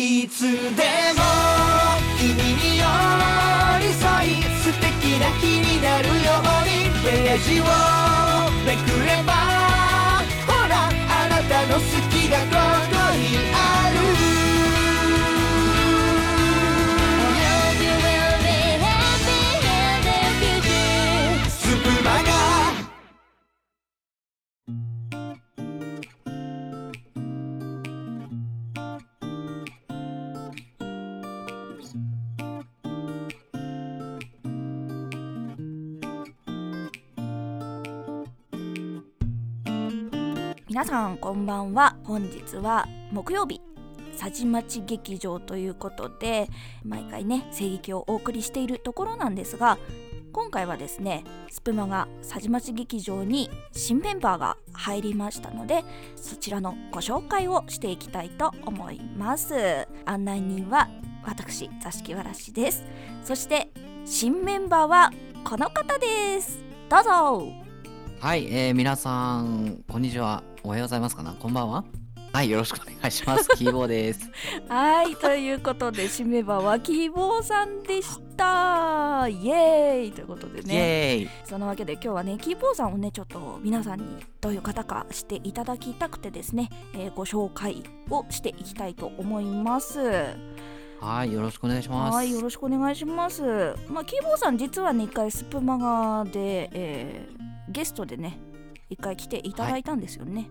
いつでも君に寄り添い素敵な日になるように。ページをめくればほらあなたの好きが皆さんこんばんは。本日は木曜日。さじまち劇場ということで毎回ね声劇をお送りしているところなんですが今回はですねスプマがさじまち劇場に新メンバーが入りましたのでそちらのご紹介をしていきたいと思います。案内人は私座敷わらしです。そして新メンバーはこの方です。どうぞ。はい、えー、皆さん、こんにちは。おはようございますかなこんばんは。はい、よろしくお願いします。キーボーです。はいということで締め場は希望さんでしたイエーイということでイねエーイ。そのわけで今日はね希望さんをねちょっと皆さんにどういう方かしていただきたくてですね、えーご紹介をしていきたいと思いますはい、よろしくお願いします。はいよろしくお願いしますまあ希望さん実はね一回スプマガで、えーゲストでね一回来ていただいたんですよね、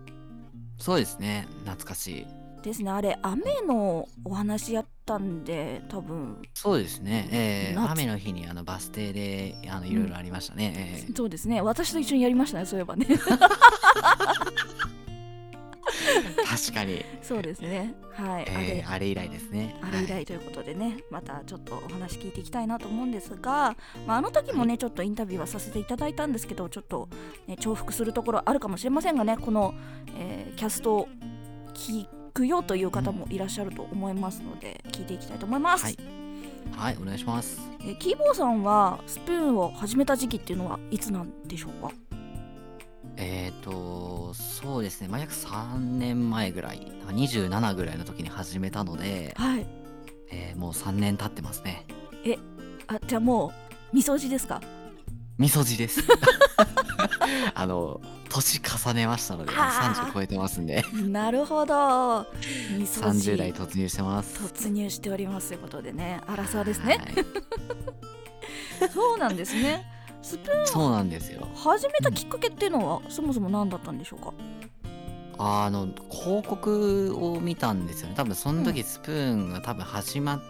そうですね、懐かしい。ですね。あれ雨のお話やったんで多分。そうですね、えー、夏。雨の日にあのバス停であのいろいろありましたね。えーそうですね。私と一緒にやりましたねそういえばね 確かに、そうですね。はい、えー、あれ。以来ですね。あれあれ以来ということでね、またちょっとお話聞いていきたいなと思うんですが、まあ、あの時もね、ちょっとインタビューはさせていただいたんですけどちょっと、ね、重複するところあるかもしれませんがねこの、えーキャストを聞くよという方もいらっしゃると思いますので、聞いていきたいと思います、はい。はい、お願いします。えーキーボーさんはスプーンを始めた時期っていうのはいつなんでしょうか？えーと、そうですね、まあ、約3年前ぐらい、なんか27ぐらいの時に始めたので、はい。えーもう3年経ってますね。あじゃあもうみそじですか？みそじです。あの年重ねましたので、あ。ー30超えてますんで、なるほど。みそじ30代突入してます。突入しておりますということでねアラサーですね。はい。そうなんですねスプーン。そうなんですよ。始めたきっかけっていうのはそもそも何だったんでしょうか？あの広告を見たんですよね。多分その時スプーンが多分始まっ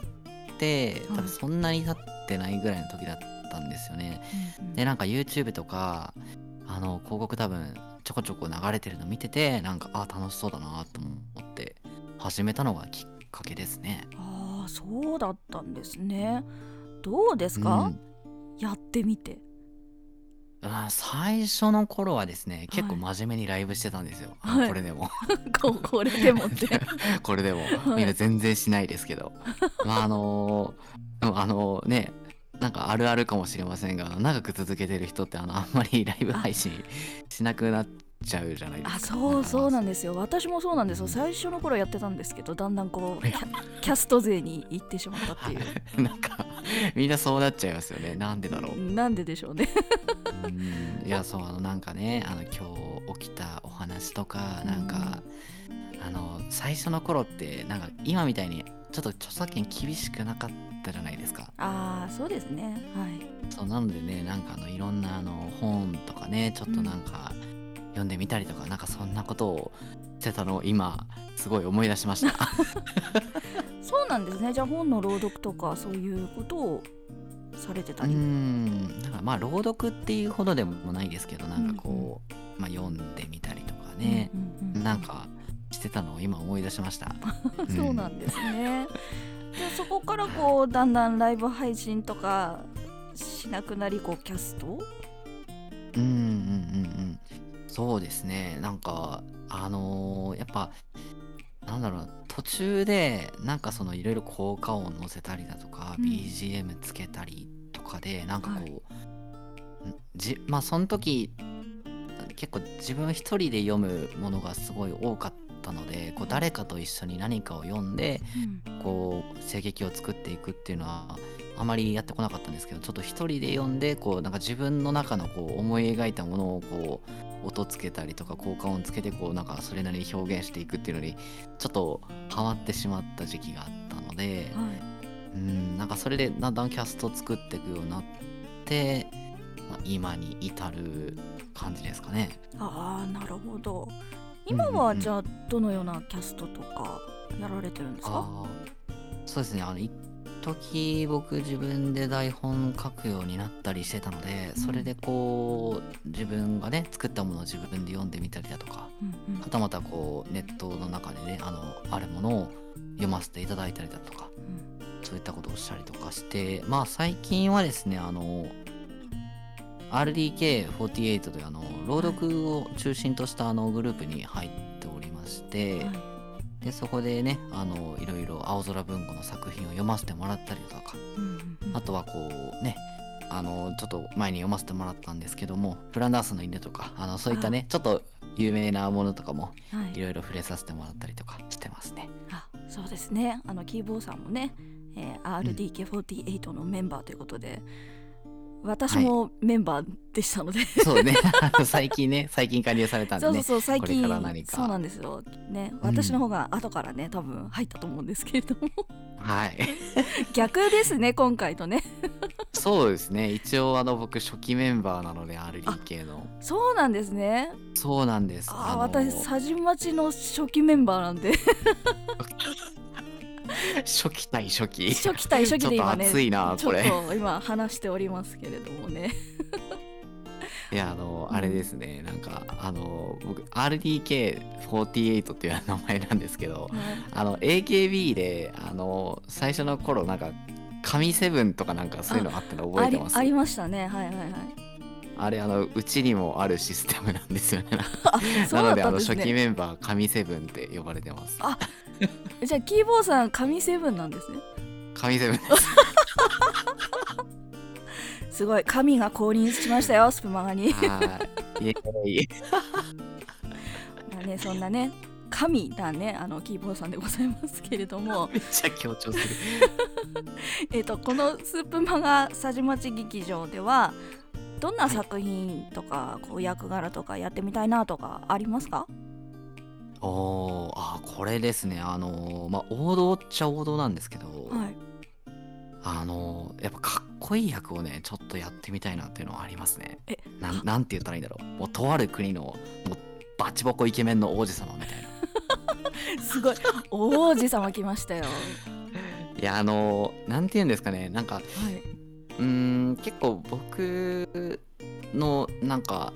て、はい。多分そんなに経ってないぐらいの時だったんですよね。でなんか YouTube とかあの広告多分ちょこちょこ流れてるの見ててなんかあ楽しそうだなと思って始めたのがきっかけですね。ああそうだったんですね。どうですか、うん。やってみてあ最初の頃はですね結構は真面目にライブしてたんですよ、はい。これでも。ここれでもって。これでも、はい。みんな全然しないですけど。まああのーでもあのねなんかあるあるかもしれませんが長く続けてる人ってあのあんまりライブ配信しなくなっちゃうじゃないですか。あそうそうなんでですよ。私もそうなんですよ。最初の頃やってたんですけどだんだんこうキャスト勢に行ってしまったっていう。す なんかみんなそうなっちゃいますよね。なんでだろう。なんででしょうね。うん。いやそうあのなんかねあの今日起きたお話とかなんか、あの最初の頃ってなんか今みたいにちょっと著作権厳しくなかったじゃないですか。ああそうですね。はい。そうなのでねなんかあのいろんなあの本とかねちょっとなんか読んでみたりとか、なんかそんなことをしてたのを今すごい思い出しました。そうなんですね。じゃあ本の朗読とかそういうことをされてたうり、んだからまあ朗読っていうほどでもないですけどなんかこう、まあ、読んでみたりとかね、うんうんうん。なんかしてたのを今思い出しました。うん。そうなんですね。でそこからこうだんだんライブ配信とかしなくなりこうキャスト？うんうんうんうんそうですね。なんかあのーやっぱなんだろう途中でなんかそのいろいろ効果音乗せたりだとか、うん。BGM つけたりとかでなんかこう、はい。んじまあその時結構自分一人で読むものがすごい多かっったのでこう誰かと一緒に何かを読んでうん。こう声劇を作っていくっていうのはあまりやってこなかったんですけどちょっと一人で読んでこうなんか自分の中のこう思い描いたものをこう音つけたりとか効果音つけてこうなんかそれなりに表現していくっていうのにちょっとハマってしまった時期があったのではい。うんなんかそれでだんだんキャスト作っていくようになって、まあ、今に至る感じですかね。ああなるほど。今うんうんうん。はじゃあどのようなキャストとかやられてるんですか？あーそうですね。あの一時僕自分で台本書くようになったりしてたのでうん。それでこう自分がね作ったものを自分で読んでみたりだとかうんうん。はたまたこうネットの中でねあのあるものを読ませていただいたりだとかうん。そういったことをしたりとかしてまあ最近はですねあの RDK48 というあの朗読を中心としたあのグループに入っておりまして、はいでそこでねあのいろいろ青空文庫の作品を読ませてもらったりだとかうんうんうん。あとはこうねあのちょっと前に読ませてもらったんですけどもフランダースの犬とかあのそういったねちょっと有名なものとかもはい。いろいろ触れさせてもらったりとかしてますね。あそうですね。あのキーボーさんもね、えー RDK48 のメンバーということで、私もメンバーでしたので、そうね。最近ね最近加入されたんでね。そうそうそう最近これから何か。そうなんですよ。ねうん。私の方が後からね多分入ったと思うんですけれども。はい。逆ですね今回とね。そうですね。一応あの僕初期メンバーなので RDK の。そうなんですね。そうなんです。ああの私佐治町の初期メンバーなんで 初期対初期。初期対初期で今ねちょっと熱いなちょっこれと今話しておりますけれどもね。いやあのうん。あれですね。なんかあの僕 RDK48 っていう名前なんですけどあの AKB であの最初の頃なんか神セブンとかなんかそういうのあったの覚えてます？ありましたね。はいはいはい。あれあのうちにもあるシステムなんですよね。なのであの初期メンバー神セブンって呼ばれてます。あ じゃあキーボーさん神セブンなんですね。神セブン。すごい神が降臨しましたよスプマガに。はい。イエーイ。まあねそんなね神なねあのキーボーさんでございますけれども。めっちゃ強調する。えっとこのスープマガ佐治町劇場ではどんな作品とか、こう役柄とかやってみたいなとかありますか？おーあこれですね。あのまあ王道っちゃ王道なんですけど、はい。あのやっぱかっこいい役をねちょっとやってみたいなっていうのはありますね。えなんなんて言ったらいいんだろう。もうとある国のもうバチボコイケメンの王子様みたいな。すごい。王子様来ましたよ。いやあのなんて言うんですかね。なんかはい。うーん結構僕のなんか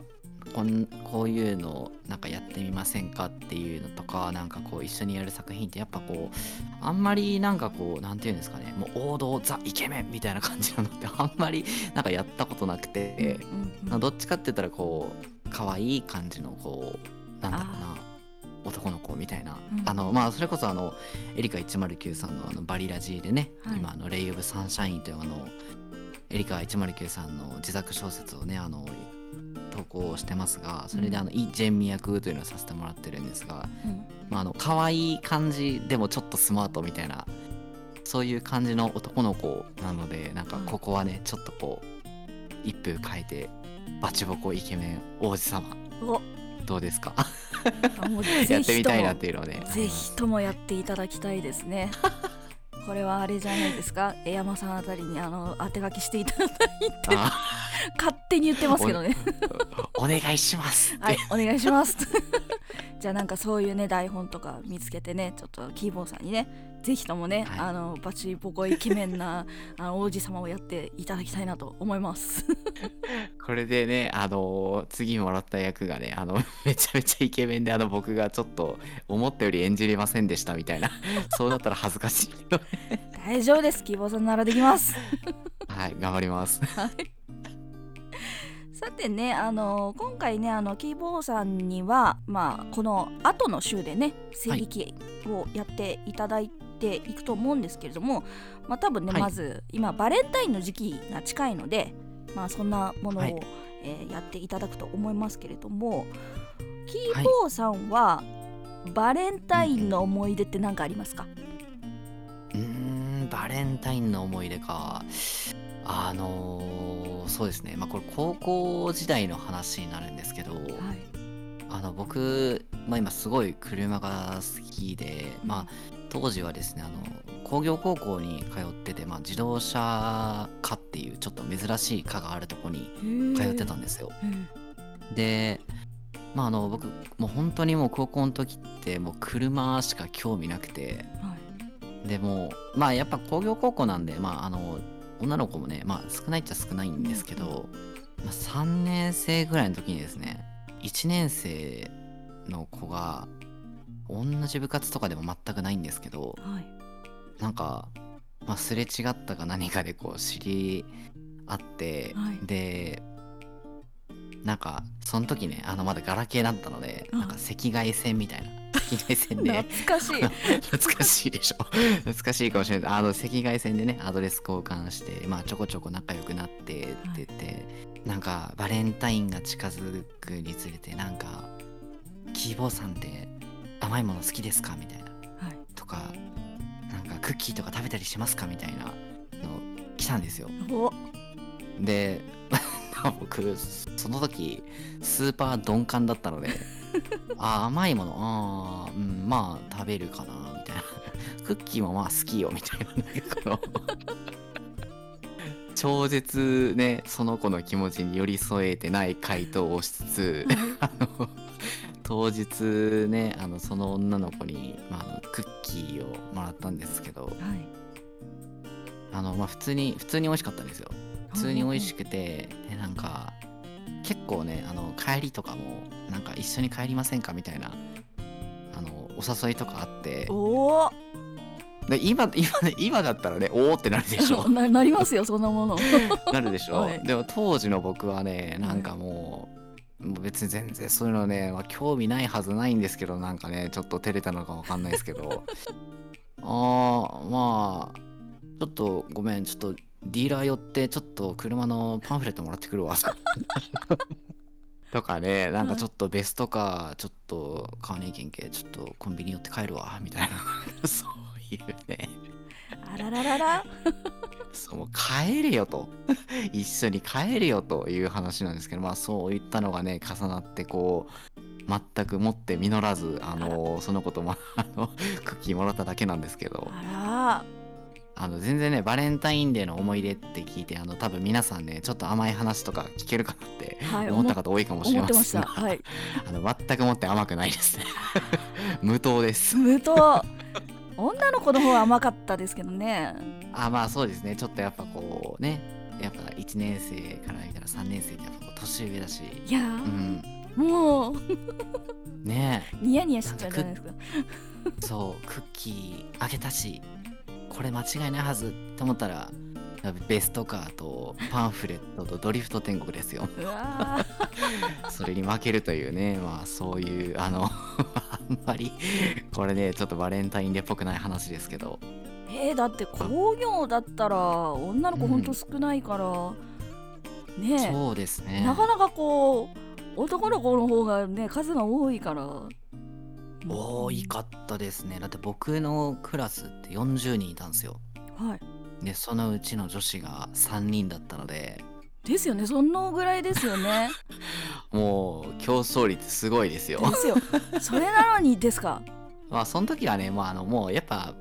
こんこういうのをなんかやってみませんかっていうのとかなんかこう一緒にやる作品ってやっぱこうあんまりなんかこうなんて言うんですかね。もう王道ザイケメンみたいな感じなのって あんまりなんかやったことなくて、うんうんどっちかって言ったらこう可愛い感じのこうなんだろうな男の子みたいな、うん。あのまあそれこそあのエリカ109さんのあのバリラジでね、はい。今あのレイ・オブ・サンシャインというあのエリカ109さんの自作小説をねあの投稿してますがそれであの、イ・ジェンミ役というのをさせてもらってるんですが、うん。まあ、あの可愛い感じでもちょっとスマートみたいなそういう感じの男の子なのでなんかここはねちょっとこう一風変えてバチボコイケメン王子様。お。どうですか？やってみたいなっもていうので。ぜひともやっていただきたいですねこれはあれじゃないですか？江山さんあたりにあの当て書きしていただいて。あ。勝手に言ってますけどね。お願いします。はいお願いします。じゃあなんかそういうね台本とか見つけてねちょっとキーボーさんにねぜひともね、はい。あのバチボコイケメンな あの王子様をやっていただきたいなと思います。これでねあの次もらった役がねあの めちゃめちゃイケメンであの僕がちょっと思ったより演じれませんでしたみたいなそうなったら恥ずかしいけど大丈夫ですキーボーさんならできます。はい頑張ります。さてねあの今回ねあのキーボーさんにはまあこの後の週でね声劇をやっていただいていくと思うんですけれども、まあ多分ね、はい。まず今バレンタインの時期が近いのでまあそんなものを、はい。えーやっていただくと思いますけれどもキーボーさんは、バレンタインの思い出って何かありますか、うーんバレンタインの思い出か。あのーそうですね。まあこれ高校時代の話になるんですけど、はい。あの僕、まあ、今すごい車が好きで、まあ、当時はですねあの工業高校に通ってて、まあ、自動車科っていうちょっと珍しい科があるとこに通ってたんですよ。うん。でまああの僕もう本当にもう高校の時ってもう車しか興味なくて。はい。でもうまあやっぱ工業高校なんでまああの女の子もねまあ少ないっちゃ少ないんですけど、まあ、3年生ぐらいの時にですね1年生の子が同じ部活とかでも全くないんですけどはい。なんか、まあ、すれ違ったか何かでこう知り合って、はい。でなんかその時ねあのまだガラケーだったのでなんか赤外線みたいな。赤外線で。懐かしい。懐かしいでしょ。懐かしいかもしれない。あの赤外線でねアドレス交換してまあちょこちょこ仲良くなってって言って、なんかバレンタインが近づくにつれてなんか「キーボーさんって甘いもの好きですか?」みたいな。はい。とかなんかクッキーとか食べたりしますか？みたいなの来たんですよ。お。で 僕その時スーパー鈍感だったので あ甘いものあー、うん、まあ食べるかなみたいな。クッキーもまあ好きよみたいなこの。超絶ねその子の気持ちに寄り添えてない回答をしつつあの当日ねあのその女の子に、まあ、クッキーをもらったんですけどはい。あの、まあ、普通に普通に美味しかったんですよ。普通に美味しくてでなんか結構ねあの帰りとかもなんか一緒に帰りませんかみたいなあのお誘いとかあって。おおで今今ね今だったらねおおってなるでしょ。ななりますよそんなもの。なるでしょ、はい。でも当時の僕はねなんかもう別に全然そういうのね、まあ、興味ないはずないんですけどなんかねちょっと照れたのかわかんないですけど。あーまあちょっとごめんちょっとディーラー寄ってちょっと車のパンフレットもらってくるわ。とかねなんかちょっとベストカーちょっと買わねえけんけちょっとコンビニ寄って帰るわみたいな。そういうねあららららそうもう帰れよと。一緒に帰れよという話なんですけどまあそういったのがね重なってこう全くもって実らずあのその子とも あのクッキーもらっただけなんですけど。ああの全然ねバレンタインデーの思い出って聞いてあの多分皆さんねちょっと甘い話とか聞けるかなって思った方多いかもしれません。が、た。はい。あの全くもって甘くないですね。無糖です。無糖女の子の方は甘かったですけどね。あまあそうですね。ちょっとやっぱこうね。やっぱ1年生から見たら3年生ってやっぱ年上だし。いやうー、ん。もう。ね。ニヤニヤしちゃうじゃないですか。えそうクッキーあげたしこれ間違いないはずって思ったらベストカーとパンフレットとドリフト天国ですよ。それに負けるというねまあそういうあの あんまりこれねちょっとバレンタインデーっぽくない話ですけど。ーえー、だって工業だったら女の子ほんと少ないから、ねえ。そうですね。なかなかこう男の子の方がね数が多いから。多いかったですね。だって僕のクラスって40人いたんですよ。はいでそのうちの女子が3人だったので。ですよね。そのぐらいですよね。もう競争率すごいですよ。ですよ。それなのにですか？まあその時はねもうあのもうやっぱ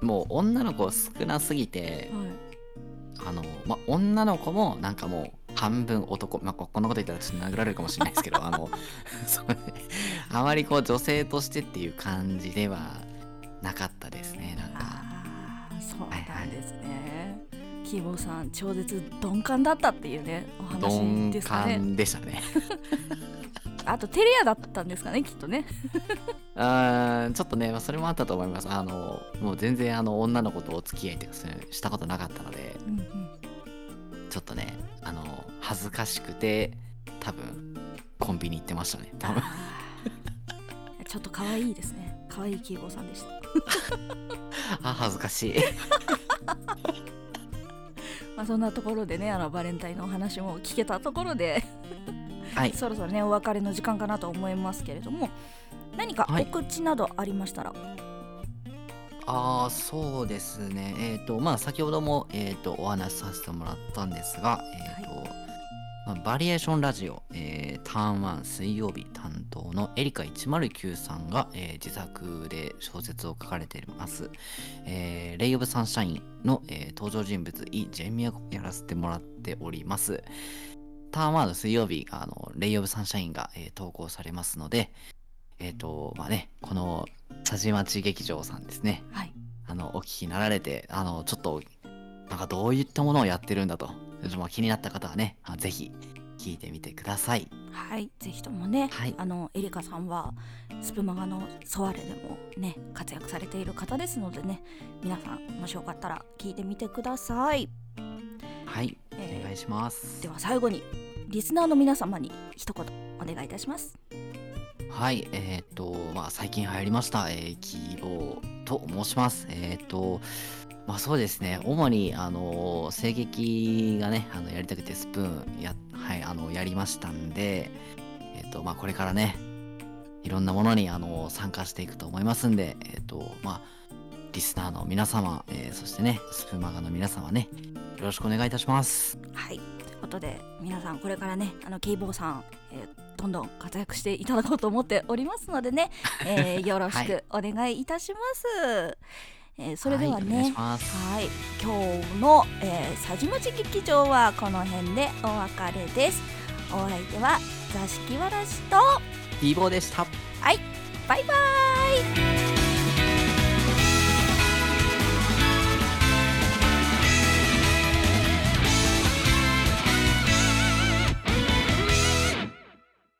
もう女の子少なすぎてはい。あの、まあ、女の子もなんかもう半分男、まあ、ここんなこと言ったらちょっと殴られるかもしれないですけどあの あまりこう女性としてっていう感じではなかったですねなんか。ああそうなんですね、キーボーさん超絶鈍感だったっていうねお話鈍ですかね。感でしたね。あとテレアだったんですかねきっとね。あーちょっとね、まあ、それもあったと思います。あのもう全然あの女の子とお付き合いとかしたことなかったのでうんうん。ちょっとねあの恥ずかしくて多分コンビニ行ってましたね多分。ちょっと可愛いですね。可愛いキーボーさんでしたあ恥ずかしい。まあそんなところでねあのバレンタインのお話も聞けたところではい。そろそろねお別れの時間かなと思いますけれども何かはい。お口などありましたら、ああそうですね。えっ、とまあ先ほども、えー、とお話しさせてもらったんですが、えーとまあ、バリエーションラジオ、えーターン1水曜日担当のエリカ109さんが、えー自作で小説を書かれています、えーレイ・オブ・サンシャインの、えー登場人物イ・ジェミアをやらせてもらっております。ターン1の水曜日あのレイ・オブ・サンシャインが、えー投稿されますのでえっ、とまあねこの佐治町劇場さんですね。はい。あのお聞きになられてあのちょっとなんかどういったものをやってるんだとまあ気になった方はねあぜひ聞いてみてください。はいぜひともね、はい。あのエリカさんはスプマガのソワレでもね活躍されている方ですのでね皆さんもしよかったら聞いてみてください、はいえーお願いします。では最後にリスナーの皆様に一言お願いいたします。はいえっ、とまあ最近流行りました、えー、希望と申します。えっ、とまあそうですね。主にあの声劇がねあのやりたくてスプーンやはいあのやりましたんでえっ、とまあこれからねいろんなものにあの参加していくと思いますんでえっ、とまあリスナーの皆様、えーそしてねスプーンマガの皆様ねよろしくお願いいたします。はい。ということで皆さんこれからねあのケイボーさん、えーどんどん活躍していただこうと思っておりますのでね、えー よろしくお願いいたします、えーそれではねはい、今日の、えー、佐治町劇場はこの辺でお別れです。お相手は座敷わらしと希望でした。バイバイ